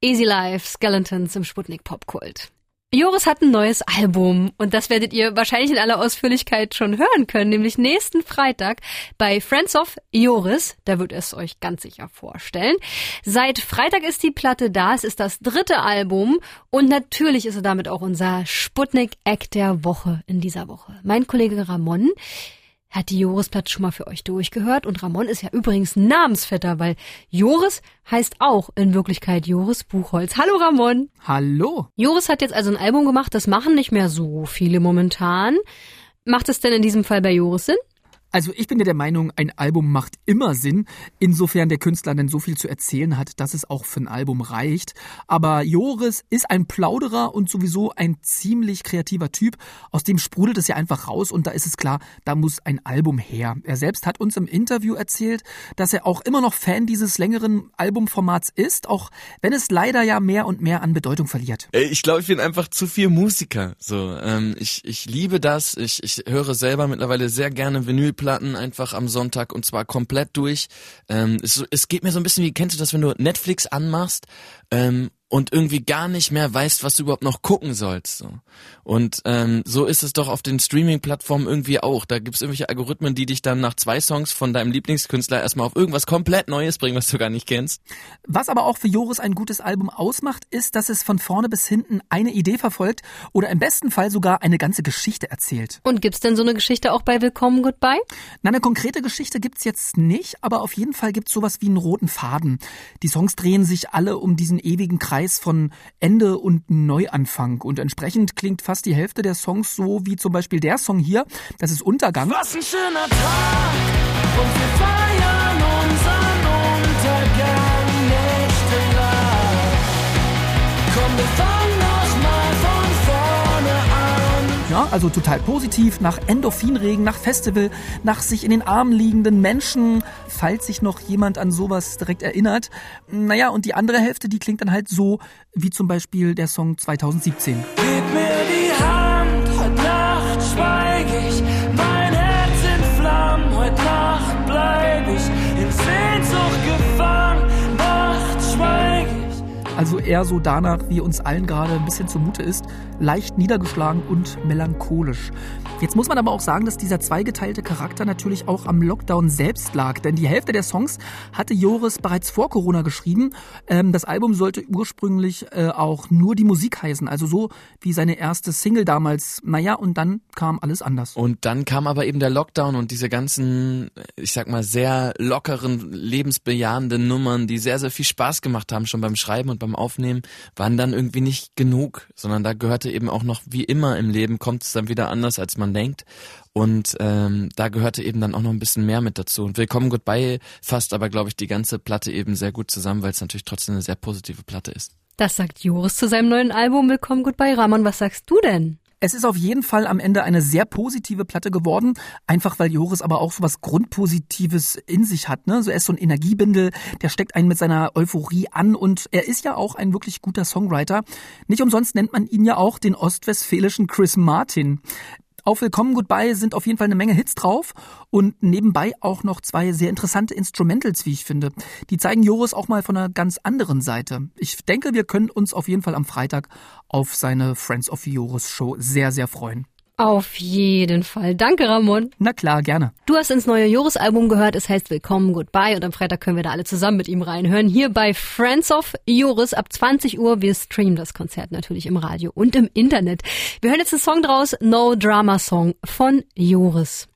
Easy Life, Skeletons im Sputnik Popkult. Joris hat ein neues Album und das werdet ihr wahrscheinlich in aller Ausführlichkeit schon hören können, nämlich nächsten Freitag bei Friends of Joris. Da wird es euch ganz sicher vorstellen. Seit Freitag ist die Platte da. Es ist das dritte Album und natürlich ist er damit auch unser Sputnik Act der Woche in dieser Woche. Mein Kollege Ramon hat die Joris-Platte schon mal für euch durchgehört und Ramon ist ja übrigens Namensvetter, weil Joris heißt auch in Wirklichkeit Joris Buchholz. Hallo Ramon. Hallo. Joris hat jetzt also ein Album gemacht, das machen nicht mehr so viele momentan. Macht es denn in diesem Fall bei Joris Sinn? Also ich bin ja der Meinung, ein Album macht immer Sinn, insofern der Künstler dann so viel zu erzählen hat, dass es auch für ein Album reicht. Aber Joris ist ein Plauderer und sowieso ein ziemlich kreativer Typ. Aus dem sprudelt es ja einfach raus und da ist es klar, da muss ein Album her. Er selbst hat uns im Interview erzählt, dass er auch immer noch Fan dieses längeren Albumformats ist, auch wenn es leider ja mehr und mehr an Bedeutung verliert. Ich glaube, ich bin einfach zu viel Musiker. So, ähm, ich, ich liebe das. Ich, ich höre selber mittlerweile sehr gerne Vinyl Platten einfach am Sonntag und zwar komplett durch. Ähm, es, es geht mir so ein bisschen wie, kennst du das, wenn du Netflix anmachst ähm, und irgendwie gar nicht mehr weißt, was du überhaupt noch gucken sollst. So. Und ähm, so ist es doch auf den Streaming-Plattformen irgendwie auch. Da gibt's irgendwelche Algorithmen, die dich dann nach zwei Songs von deinem Lieblingskünstler erstmal auf irgendwas komplett Neues bringen, was du gar nicht kennst. Was aber auch für Joris ein gutes Album ausmacht, ist, dass es von vorne bis hinten eine Idee verfolgt oder im besten Fall sogar eine ganze Geschichte erzählt. Und gibt's denn so eine Geschichte auch bei Willkommen Goodbye? Na, eine konkrete Geschichte gibt's jetzt nicht, aber auf jeden Fall gibt's sowas wie einen roten Faden. Die Songs drehen sich alle um diesen ewigen Kreis von Ende und Neuanfang. Und entsprechend klingt fast die Hälfte der Songs so wie zum Beispiel der Song hier, das ist Untergang. Was ein schöner Tag. Und wir feiern Ja, also total positiv, nach Endorphinregen, nach Festival, nach sich in den Armen liegenden Menschen, falls sich noch jemand an sowas direkt erinnert. Naja, und die andere Hälfte, die klingt dann halt so, wie zum Beispiel der Song 2017. Also eher so danach, wie uns allen gerade ein bisschen zumute ist, leicht niedergeschlagen und melancholisch. Jetzt muss man aber auch sagen, dass dieser zweigeteilte Charakter natürlich auch am Lockdown selbst lag, denn die Hälfte der Songs hatte Joris bereits vor Corona geschrieben. Ähm, das Album sollte ursprünglich äh, auch nur die Musik heißen, also so wie seine erste Single damals. Naja, und dann kam alles anders. Und dann kam aber eben der Lockdown und diese ganzen, ich sag mal, sehr lockeren, lebensbejahenden Nummern, die sehr, sehr viel Spaß gemacht haben, schon beim Schreiben und beim Aufnehmen, waren dann irgendwie nicht genug, sondern da gehörte eben auch noch, wie immer im Leben, kommt es dann wieder anders, als man denkt. Und ähm, da gehörte eben dann auch noch ein bisschen mehr mit dazu. Und Willkommen Goodbye fasst aber, glaube ich, die ganze Platte eben sehr gut zusammen, weil es natürlich trotzdem eine sehr positive Platte ist. Das sagt Joris zu seinem neuen Album Willkommen Goodbye. Ramon, was sagst du denn? Es ist auf jeden Fall am Ende eine sehr positive Platte geworden, einfach weil Joris aber auch so was Grundpositives in sich hat. Ne? So er ist so ein Energiebündel, der steckt einen mit seiner Euphorie an und er ist ja auch ein wirklich guter Songwriter. Nicht umsonst nennt man ihn ja auch den ostwestfälischen Chris Martin. Auf Willkommen Goodbye sind auf jeden Fall eine Menge Hits drauf und nebenbei auch noch zwei sehr interessante Instrumentals, wie ich finde. Die zeigen Joris auch mal von einer ganz anderen Seite. Ich denke, wir können uns auf jeden Fall am Freitag auf seine Friends of Joris Show sehr, sehr freuen. Auf jeden Fall. Danke, Ramon. Na klar, gerne. Du hast ins neue Joris-Album gehört. Es heißt Willkommen, Goodbye. Und am Freitag können wir da alle zusammen mit ihm reinhören. Hier bei Friends of Joris ab 20 Uhr. Wir streamen das Konzert natürlich im Radio und im Internet. Wir hören jetzt einen Song draus. No Drama Song von Joris.